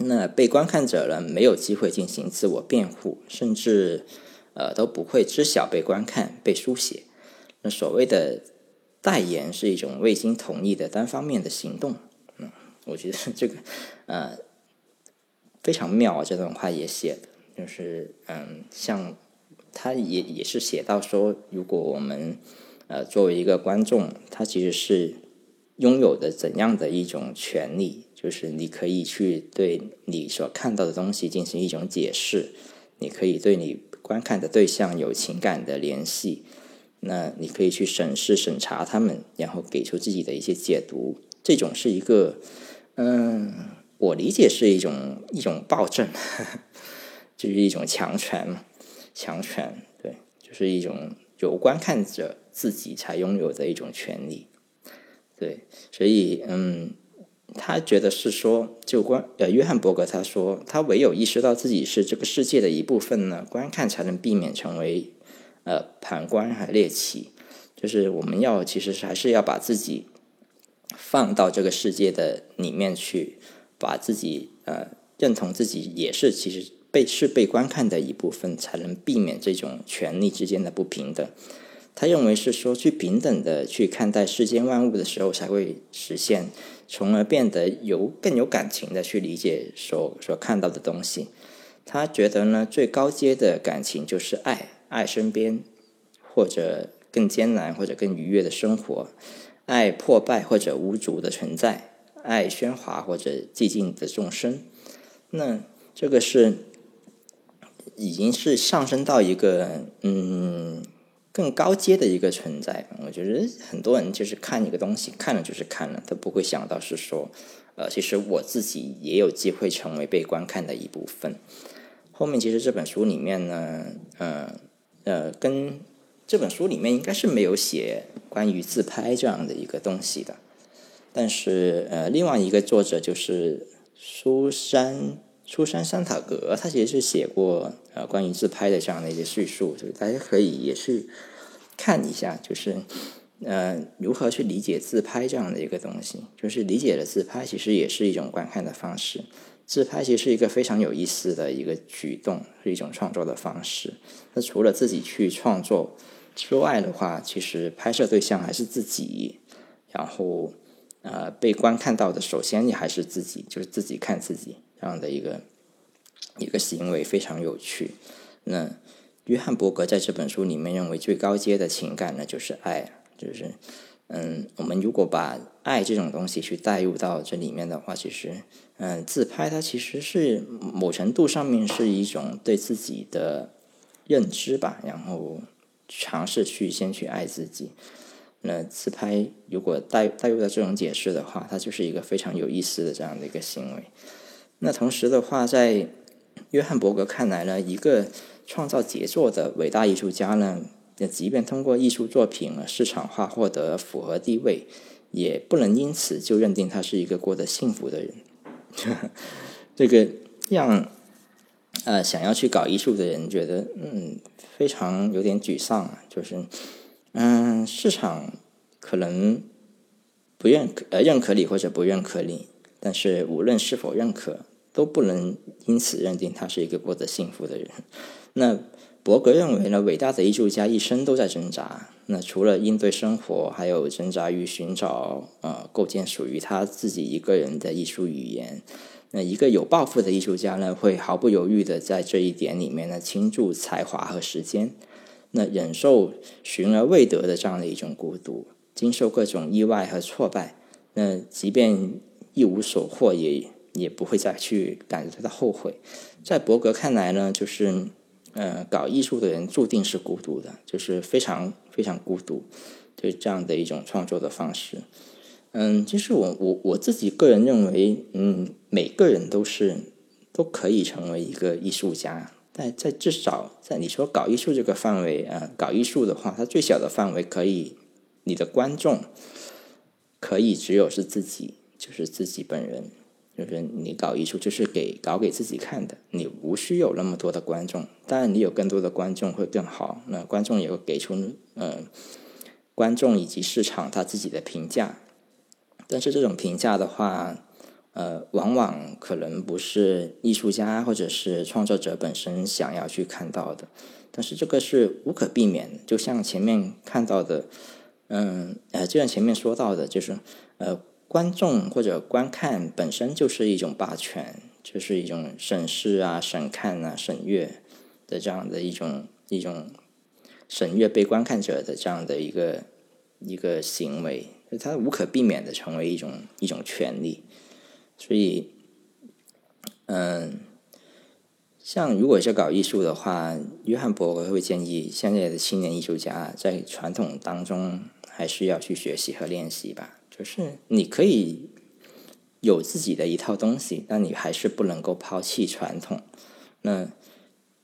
那被观看者呢，没有机会进行自我辩护，甚至呃都不会知晓被观看、被书写。那所谓的代言是一种未经同意的单方面的行动。嗯，我觉得 [LAUGHS] 这个呃。非常妙啊！这段话也写的，就是嗯，像他也也是写到说，如果我们呃作为一个观众，他其实是拥有的怎样的一种权利，就是你可以去对你所看到的东西进行一种解释，你可以对你观看的对象有情感的联系，那你可以去审视、审查他们，然后给出自己的一些解读，这种是一个嗯。我理解是一种一种暴政，[LAUGHS] 就是一种强权嘛，强权对，就是一种有观看者自己才拥有的一种权利，对，所以嗯，他觉得是说，就观呃，约翰伯格他说，他唯有意识到自己是这个世界的一部分呢，观看才能避免成为呃旁观和猎奇，就是我们要其实还是要把自己放到这个世界的里面去。把自己呃认同自己也是其实被是被观看的一部分，才能避免这种权力之间的不平等。他认为是说去平等的去看待世间万物的时候，才会实现，从而变得有更有感情的去理解所所看到的东西。他觉得呢，最高阶的感情就是爱，爱身边或者更艰难或者更愉悦的生活，爱破败或者无主的存在。爱喧哗或者寂静的众生，那这个是已经是上升到一个嗯更高阶的一个存在。我觉得很多人就是看一个东西，看了就是看了，他不会想到是说，呃，其实我自己也有机会成为被观看的一部分。后面其实这本书里面呢，呃呃，跟这本书里面应该是没有写关于自拍这样的一个东西的。但是呃，另外一个作者就是苏珊苏珊桑塔格，他其实是写过呃关于自拍的这样的一些叙述，就是大家可以也去看一下，就是呃如何去理解自拍这样的一个东西，就是理解了自拍其实也是一种观看的方式。自拍其实是一个非常有意思的一个举动，是一种创作的方式。那除了自己去创作之外的话，其实拍摄对象还是自己，然后呃被观看到的，首先你还是自己，就是自己看自己这样的一个一个行为非常有趣。那约翰伯格在这本书里面认为最高阶的情感呢，就是爱，就是。嗯，我们如果把爱这种东西去带入到这里面的话，其实，嗯，自拍它其实是某程度上面是一种对自己的认知吧，然后尝试去先去爱自己。那自拍如果带带入到这种解释的话，它就是一个非常有意思的这样的一个行为。那同时的话，在约翰伯格看来呢，一个创造杰作的伟大艺术家呢。那即便通过艺术作品市场化获得符合地位，也不能因此就认定他是一个过得幸福的人。[LAUGHS] 这个让呃想要去搞艺术的人觉得嗯非常有点沮丧啊，就是嗯市场可能不认可呃认可你或者不认可你，但是无论是否认可，都不能因此认定他是一个过得幸福的人。那。伯格认为呢，伟大的艺术家一生都在挣扎。那除了应对生活，还有挣扎于寻找呃构建属于他自己一个人的艺术语言。那一个有抱负的艺术家呢，会毫不犹豫的在这一点里面呢倾注才华和时间。那忍受寻而未得的这样的一种孤独，经受各种意外和挫败。那即便一无所获，也也不会再去感觉到后悔。在伯格看来呢，就是。呃，搞艺术的人注定是孤独的，就是非常非常孤独，就这样的一种创作的方式。嗯，其实我我我自己个人认为，嗯，每个人都是都可以成为一个艺术家，但在至少在你说搞艺术这个范围啊，搞艺术的话，它最小的范围可以，你的观众可以只有是自己，就是自己本人。就是你搞艺术，就是给搞给自己看的，你无需有那么多的观众。当然，你有更多的观众会更好。那观众也会给出呃，观众以及市场他自己的评价。但是这种评价的话，呃，往往可能不是艺术家或者是创作者本身想要去看到的。但是这个是无可避免的，就像前面看到的，嗯，呃，就像前面说到的，就是呃。观众或者观看本身就是一种霸权，就是一种审视啊、审看啊、审阅的这样的一种一种审阅被观看者的这样的一个一个行为，它无可避免的成为一种一种权利。所以，嗯，像如果是搞艺术的话，约翰伯格会建议现在的青年艺术家在传统当中还是要去学习和练习吧。就是你可以有自己的一套东西，但你还是不能够抛弃传统。那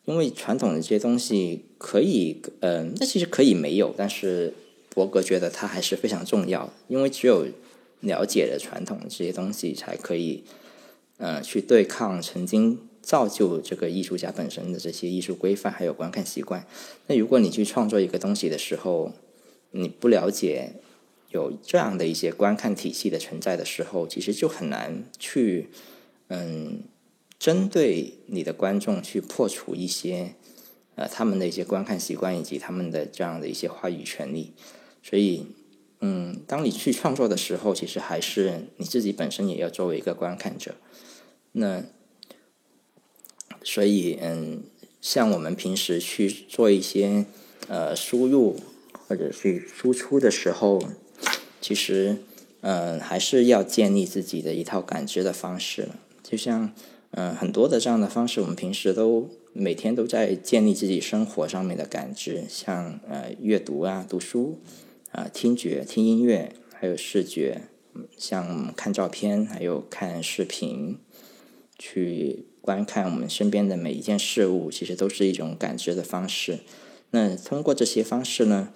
因为传统的这些东西可以，嗯，那其实可以没有，但是伯格觉得它还是非常重要。因为只有了解了传统的这些东西，才可以，嗯，去对抗曾经造就这个艺术家本身的这些艺术规范还有观看习惯。那如果你去创作一个东西的时候，你不了解。有这样的一些观看体系的存在的时候，其实就很难去，嗯，针对你的观众去破除一些，呃，他们的一些观看习惯以及他们的这样的一些话语权利。所以，嗯，当你去创作的时候，其实还是你自己本身也要作为一个观看者。那，所以，嗯，像我们平时去做一些呃输入或者去输出的时候。其实，嗯，还是要建立自己的一套感知的方式。就像，嗯，很多的这样的方式，我们平时都每天都在建立自己生活上面的感知，像呃阅读啊、读书啊、听觉、听音乐，还有视觉、像看照片，还有看视频，去观看我们身边的每一件事物，其实都是一种感知的方式。那通过这些方式呢，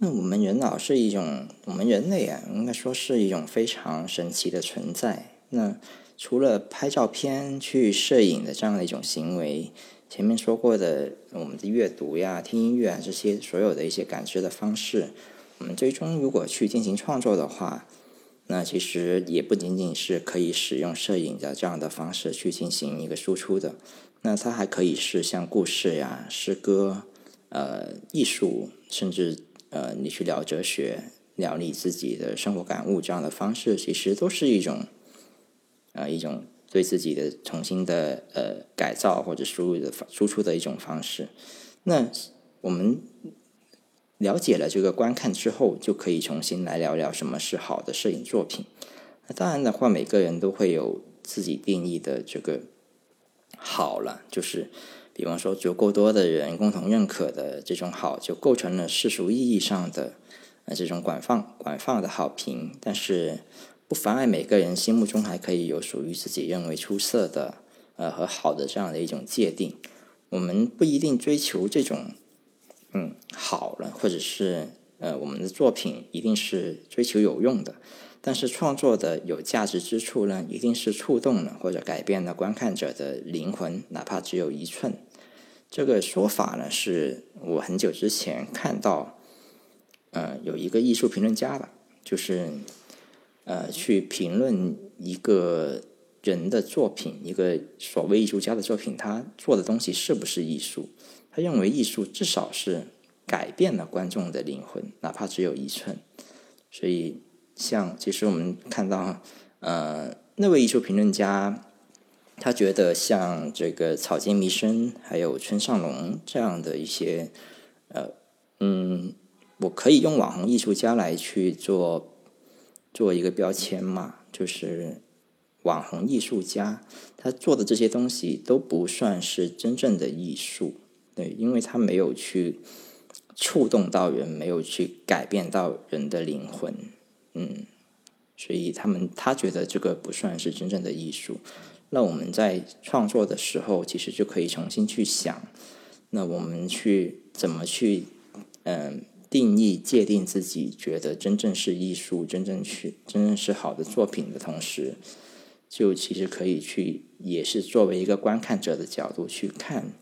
那我们人脑是一种，我们人类啊，应该说是一种非常神奇的存在。那除了拍照片、去摄影的这样的一种行为，前面说过的我们的阅读呀、听音乐啊这些所有的一些感知的方式，我们最终如果去进行创作的话，那其实也不仅仅是可以使用摄影的这样的方式去进行一个输出的，那它还可以是像故事呀、诗歌、呃艺术，甚至呃你去聊哲学、聊你自己的生活感悟这样的方式，其实都是一种。呃，一种对自己的重新的呃改造或者输入的输出的一种方式。那我们了解了这个观看之后，就可以重新来聊聊什么是好的摄影作品。那当然的话，每个人都会有自己定义的这个好了，就是比方说足够多的人共同认可的这种好，就构成了世俗意义上的呃这种广泛广泛的好评。但是。不妨碍每个人心目中还可以有属于自己认为出色的，呃和好的这样的一种界定。我们不一定追求这种，嗯，好了，或者是呃我们的作品一定是追求有用的。但是创作的有价值之处呢，一定是触动了或者改变了观看者的灵魂，哪怕只有一寸。这个说法呢，是我很久之前看到，呃，有一个艺术评论家吧，就是。呃，去评论一个人的作品，一个所谓艺术家的作品，他做的东西是不是艺术？他认为艺术至少是改变了观众的灵魂，哪怕只有一寸。所以，像其实我们看到，呃，那位艺术评论家，他觉得像这个草间弥生还有村上隆这样的一些，呃，嗯，我可以用网红艺术家来去做。做一个标签嘛，就是网红艺术家，他做的这些东西都不算是真正的艺术，对，因为他没有去触动到人，没有去改变到人的灵魂，嗯，所以他们他觉得这个不算是真正的艺术。那我们在创作的时候，其实就可以重新去想，那我们去怎么去，嗯。定义界定自己觉得真正是艺术、真正去真正是好的作品的同时，就其实可以去也是作为一个观看者的角度去看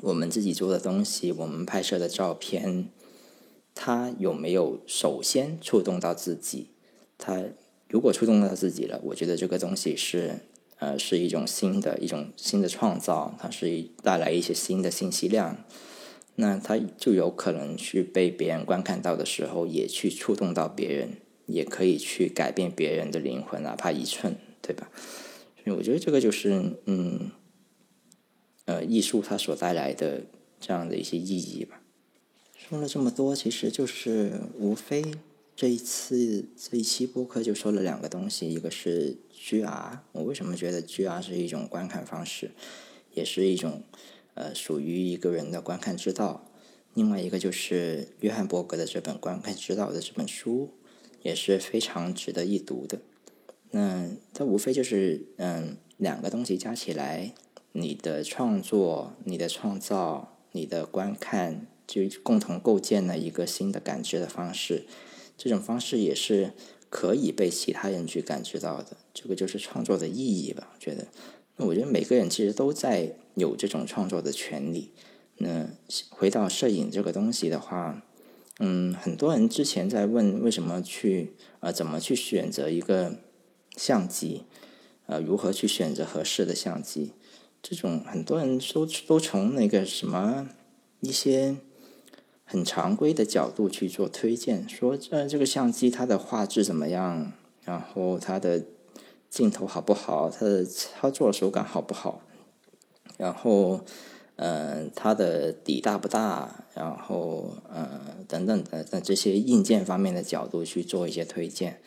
我们自己做的东西，我们拍摄的照片，它有没有首先触动到自己？它如果触动到自己了，我觉得这个东西是呃是一种新的一种新的创造，它是带来一些新的信息量。那它就有可能去被别人观看到的时候，也去触动到别人，也可以去改变别人的灵魂，哪怕一寸，对吧？所以我觉得这个就是，嗯，呃，艺术它所带来的这样的一些意义吧。说了这么多，其实就是无非这一次这一期播客就说了两个东西，一个是 GR，我为什么觉得 GR 是一种观看方式，也是一种。呃，属于一个人的观看之道。另外一个就是约翰伯格的这本《观看之道》的这本书，也是非常值得一读的。那它无非就是嗯，两个东西加起来，你的创作、你的创造、你的观看，就共同构建了一个新的感知的方式。这种方式也是可以被其他人去感知到的。这个就是创作的意义吧？我觉得。那我觉得每个人其实都在有这种创作的权利。那回到摄影这个东西的话，嗯，很多人之前在问为什么去呃怎么去选择一个相机，呃如何去选择合适的相机？这种很多人都都从那个什么一些很常规的角度去做推荐，说呃这个相机它的画质怎么样，然后它的。镜头好不好？它的操作手感好不好？然后，嗯，它的底大不大？然后，嗯，等等的，在这些硬件方面的角度去做一些推荐。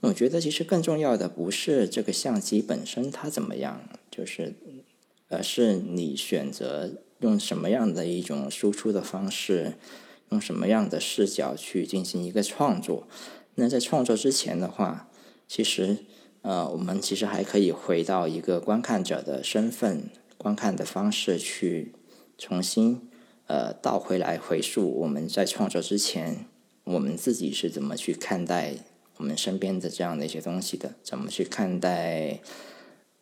我觉得其实更重要的不是这个相机本身它怎么样，就是，而是你选择用什么样的一种输出的方式，用什么样的视角去进行一个创作。那在创作之前的话，其实呃，我们其实还可以回到一个观看者的身份、观看的方式去重新呃倒回来回溯我们在创作之前，我们自己是怎么去看待我们身边的这样的一些东西的，怎么去看待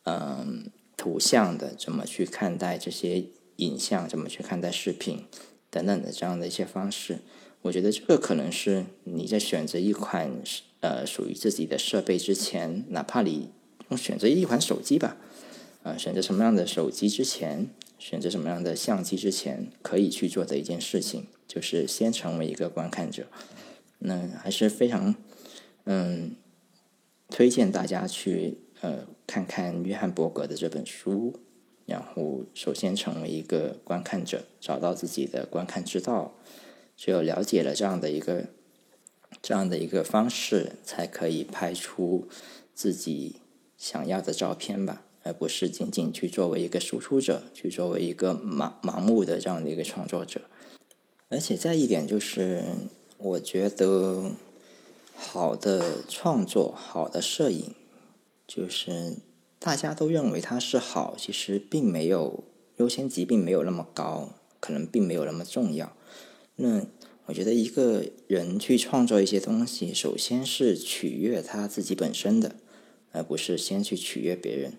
嗯图像的，怎么去看待这些影像，怎么去看待视频等等的这样的一些方式。我觉得这个可能是你在选择一款呃属于自己的设备之前，哪怕你选择一款手机吧，呃，选择什么样的手机之前，选择什么样的相机之前，可以去做的一件事情，就是先成为一个观看者。那还是非常嗯推荐大家去呃看看约翰伯格的这本书，然后首先成为一个观看者，找到自己的观看之道。只有了解了这样的一个这样的一个方式，才可以拍出自己想要的照片吧，而不是仅仅去作为一个输出者，去作为一个盲盲目的这样的一个创作者。而且再一点就是，我觉得好的创作、好的摄影，就是大家都认为它是好，其实并没有优先级，并没有那么高，可能并没有那么重要。那我觉得一个人去创作一些东西，首先是取悦他自己本身的，而不是先去取悦别人。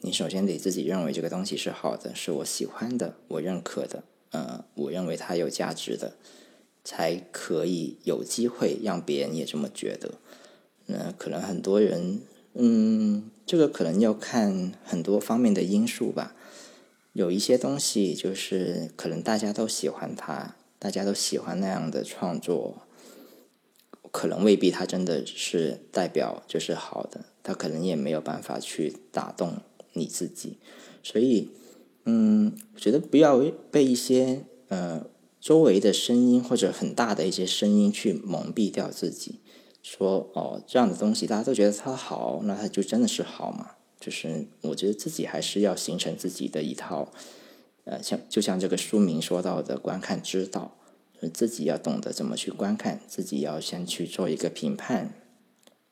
你首先得自己认为这个东西是好的，是我喜欢的，我认可的，呃，我认为它有价值的，才可以有机会让别人也这么觉得。那可能很多人，嗯，这个可能要看很多方面的因素吧。有一些东西就是可能大家都喜欢它。大家都喜欢那样的创作，可能未必他真的是代表就是好的，他可能也没有办法去打动你自己，所以，嗯，我觉得不要被一些呃周围的声音或者很大的一些声音去蒙蔽掉自己，说哦这样的东西大家都觉得它好，那它就真的是好嘛？就是我觉得自己还是要形成自己的一套。呃，像就像这个书名说到的，观看之道，自己要懂得怎么去观看，自己要先去做一个评判，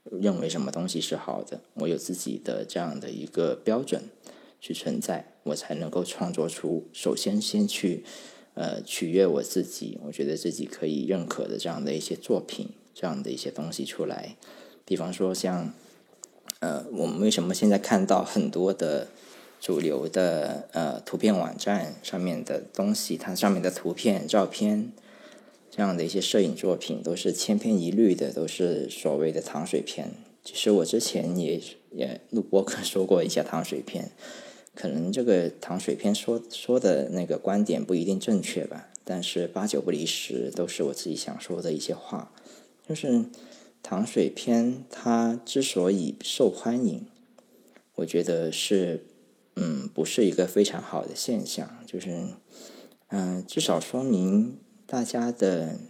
认为什么东西是好的，我有自己的这样的一个标准去存在，我才能够创作出首先先去呃取悦我自己，我觉得自己可以认可的这样的一些作品，这样的一些东西出来。比方说像呃，我们为什么现在看到很多的。主流的呃图片网站上面的东西，它上面的图片、照片这样的一些摄影作品，都是千篇一律的，都是所谓的糖水片。其实我之前也也录播客说过一下糖水片，可能这个糖水片说说的那个观点不一定正确吧，但是八九不离十，都是我自己想说的一些话。就是糖水片它之所以受欢迎，我觉得是。嗯，不是一个非常好的现象，就是，嗯，至少说明大家的，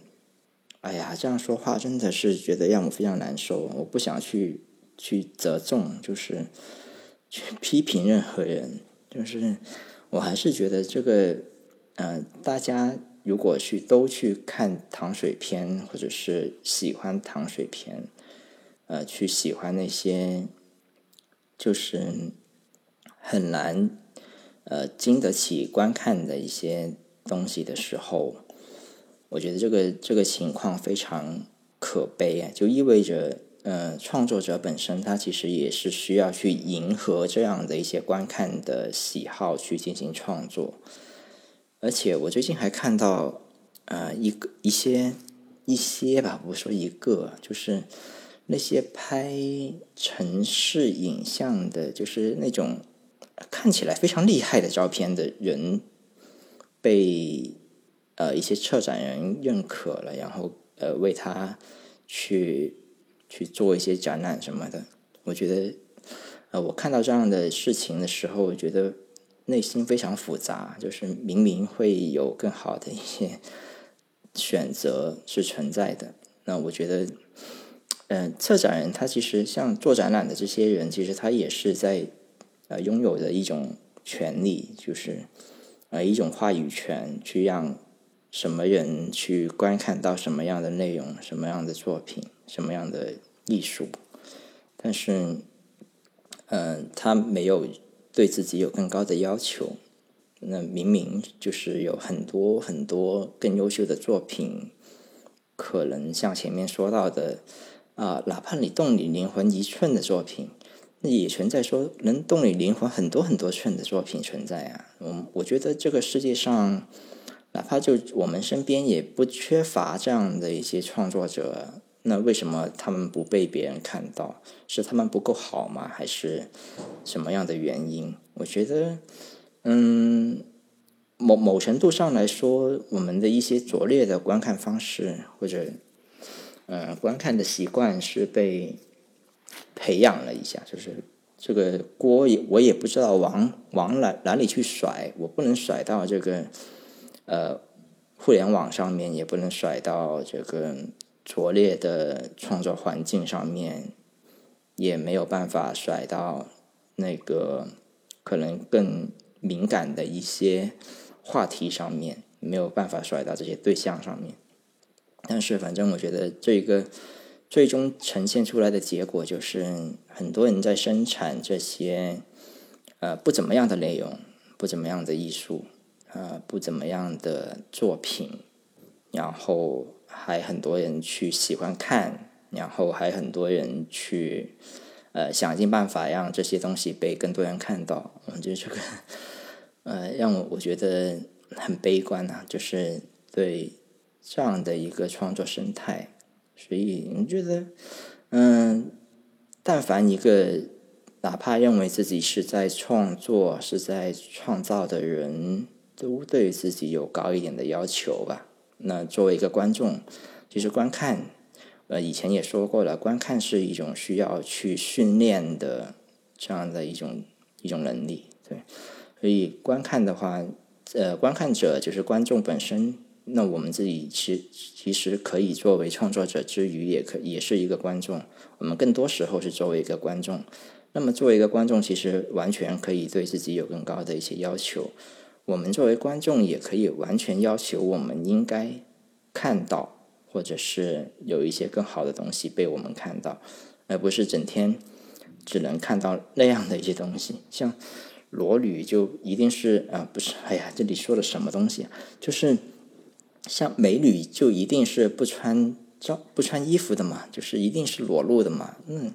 哎呀，这样说话真的是觉得让我非常难受。我不想去去责重，就是去 [LAUGHS] 批评任何人，就是我还是觉得这个，嗯，大家如果去都去看糖水片，或者是喜欢糖水片，呃，去喜欢那些，就是。很难，呃，经得起观看的一些东西的时候，我觉得这个这个情况非常可悲啊！就意味着，呃，创作者本身他其实也是需要去迎合这样的一些观看的喜好去进行创作。而且我最近还看到，呃，一个一些一些吧，不说一个，就是那些拍城市影像的，就是那种。看起来非常厉害的照片的人，被呃一些策展人认可了，然后呃为他去去做一些展览什么的。我觉得呃我看到这样的事情的时候，我觉得内心非常复杂。就是明明会有更好的一些选择是存在的，那我觉得，嗯，策展人他其实像做展览的这些人，其实他也是在。呃，拥有的一种权利，就是呃一种话语权，去让什么人去观看到什么样的内容、什么样的作品。什么样的艺术，但是，嗯，他没有对自己有更高的要求。那明明就是有很多很多更优秀的作品，可能像前面说到的啊，哪怕你动你灵魂一寸的作品，那也存在说能动你灵魂很多很多寸的作品存在啊。我我觉得这个世界上，哪怕就我们身边也不缺乏这样的一些创作者，那为什么他们不被别人看到？是他们不够好吗？还是什么样的原因？我觉得。嗯，某某程度上来说，我们的一些拙劣的观看方式或者，呃，观看的习惯是被培养了一下，就是这个锅我也不知道往往哪哪里去甩，我不能甩到这个呃互联网上面，也不能甩到这个拙劣的创作环境上面，也没有办法甩到那个可能更。敏感的一些话题上面没有办法甩到这些对象上面，但是反正我觉得这个最终呈现出来的结果就是很多人在生产这些呃不怎么样的内容，不怎么样的艺术，呃不怎么样的作品，然后还很多人去喜欢看，然后还很多人去。呃，想尽办法让这些东西被更多人看到，我觉得这个，呃，让我我觉得很悲观啊，就是对这样的一个创作生态，所以你觉得，嗯，但凡一个哪怕认为自己是在创作、是在创造的人，都对自己有高一点的要求吧。那作为一个观众，其实观看。呃，以前也说过了，观看是一种需要去训练的这样的一种一种能力，对。所以观看的话，呃，观看者就是观众本身。那我们自己其其实可以作为创作者之余，也可也是一个观众。我们更多时候是作为一个观众。那么作为一个观众，其实完全可以对自己有更高的一些要求。我们作为观众，也可以完全要求我们应该看到。或者是有一些更好的东西被我们看到，而不是整天只能看到那样的一些东西。像裸女就一定是啊，不是？哎呀，这里说的什么东西？就是像美女就一定是不穿照不穿衣服的嘛？就是一定是裸露的嘛？嗯，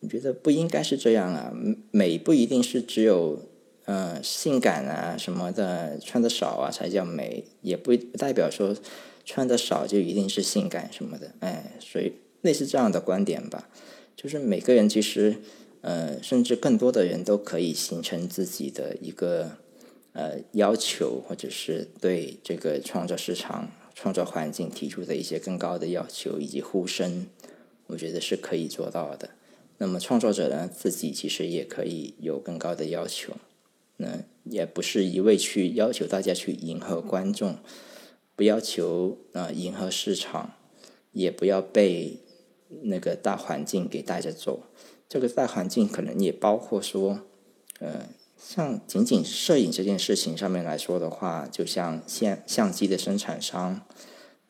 我觉得不应该是这样啊。美不一定是只有呃性感啊什么的，穿的少啊才叫美，也不代表说。穿的少就一定是性感什么的，哎，所以类似这样的观点吧，就是每个人其实，呃，甚至更多的人都可以形成自己的一个呃要求，或者是对这个创作市场、创作环境提出的一些更高的要求以及呼声，我觉得是可以做到的。那么创作者呢，自己其实也可以有更高的要求，那也不是一味去要求大家去迎合观众。不要求啊迎合市场，也不要被那个大环境给带着走。这个大环境可能也包括说，呃，像仅仅摄影这件事情上面来说的话，就像相相机的生产商，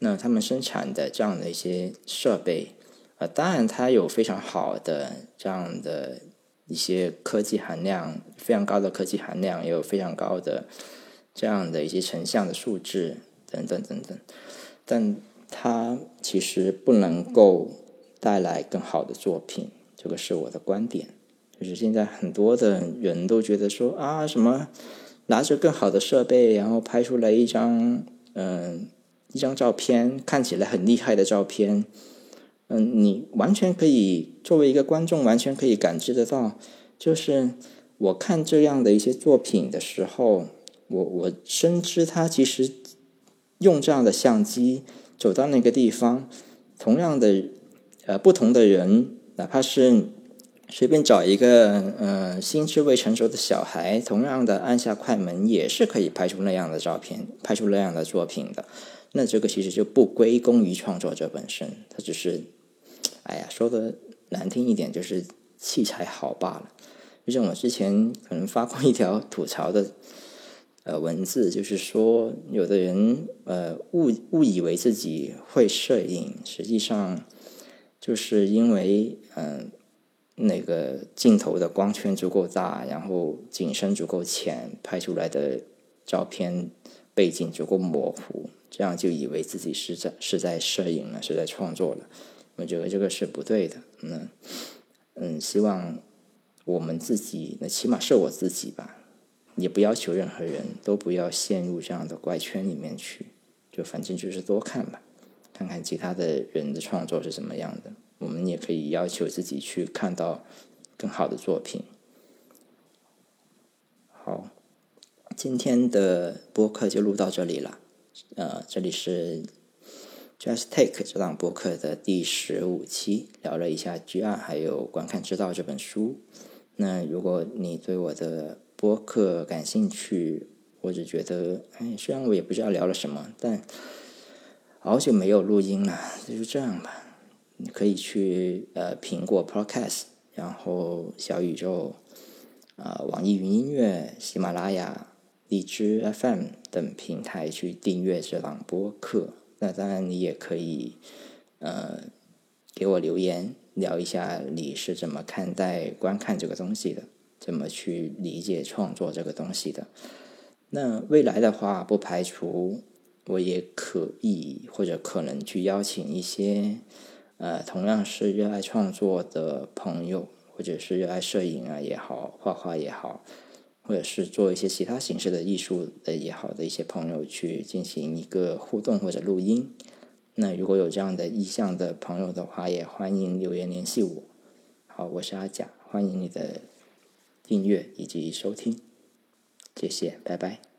那他们生产的这样的一些设备，呃，当然它有非常好的这样的一些科技含量，非常高的科技含量，也有非常高的这样的一些成像的素质。等等等等，但它其实不能够带来更好的作品，这个是我的观点。就是现在很多的人都觉得说啊，什么拿着更好的设备，然后拍出来一张嗯一张照片，看起来很厉害的照片，嗯，你完全可以作为一个观众，完全可以感知得到，就是我看这样的一些作品的时候，我我深知他其实。用这样的相机走到那个地方，同样的，呃，不同的人，哪怕是随便找一个呃心智未成熟的小孩，同样的按下快门，也是可以拍出那样的照片，拍出那样的作品的。那这个其实就不归功于创作者本身，他只是，哎呀，说的难听一点，就是器材好罢了。就像我之前可能发过一条吐槽的。呃，文字就是说，有的人呃误误以为自己会摄影，实际上就是因为嗯，那个镜头的光圈足够大，然后景深足够浅，拍出来的照片背景足够模糊，这样就以为自己是在是在摄影了，是在创作了。我觉得这个是不对的。嗯嗯，希望我们自己，那起码是我自己吧，也不要求任何人都不要陷入这样的怪圈里面去，就反正就是多看吧。看看其他的人的创作是什么样的，我们也可以要求自己去看到更好的作品。好，今天的播客就录到这里了。呃，这里是 Just Take 这档播客的第十五期，聊了一下《G 二》还有《观看之道》这本书。那如果你对我的播客感兴趣，或者觉得，哎，虽然我也不知道聊了什么，但好久没有录音了，那就这样吧。你可以去呃苹果 Podcast，然后小宇宙、啊网易云音乐、喜马拉雅、荔枝 FM 等平台去订阅这档播客。那当然，你也可以呃给我留言，聊一下你是怎么看待观看这个东西的，怎么去理解创作这个东西的。那未来的话，不排除。我也可以或者可能去邀请一些呃同样是热爱创作的朋友，或者是热爱摄影啊也好，画画也好，或者是做一些其他形式的艺术的也好的一些朋友去进行一个互动或者录音。那如果有这样的意向的朋友的话，也欢迎留言联系我。好，我是阿甲，欢迎你的订阅以及收听，谢谢，拜拜。